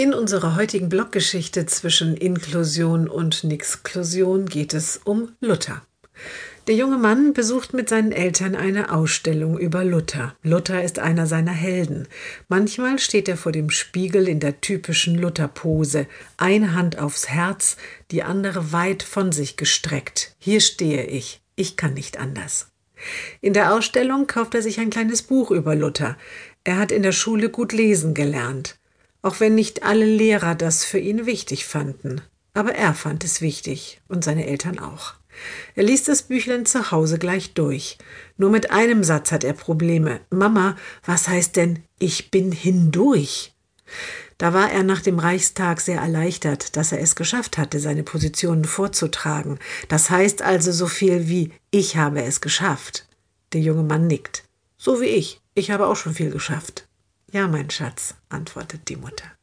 In unserer heutigen Bloggeschichte zwischen Inklusion und Nixklusion geht es um Luther. Der junge Mann besucht mit seinen Eltern eine Ausstellung über Luther. Luther ist einer seiner Helden. Manchmal steht er vor dem Spiegel in der typischen Luther-Pose, eine Hand aufs Herz, die andere weit von sich gestreckt. Hier stehe ich, ich kann nicht anders. In der Ausstellung kauft er sich ein kleines Buch über Luther. Er hat in der Schule gut lesen gelernt auch wenn nicht alle Lehrer das für ihn wichtig fanden. Aber er fand es wichtig und seine Eltern auch. Er liest das Büchlein zu Hause gleich durch. Nur mit einem Satz hat er Probleme. Mama, was heißt denn ich bin hindurch? Da war er nach dem Reichstag sehr erleichtert, dass er es geschafft hatte, seine Positionen vorzutragen. Das heißt also so viel wie ich habe es geschafft. Der junge Mann nickt. So wie ich. Ich habe auch schon viel geschafft. Ja, mein Schatz, antwortet die Mutter.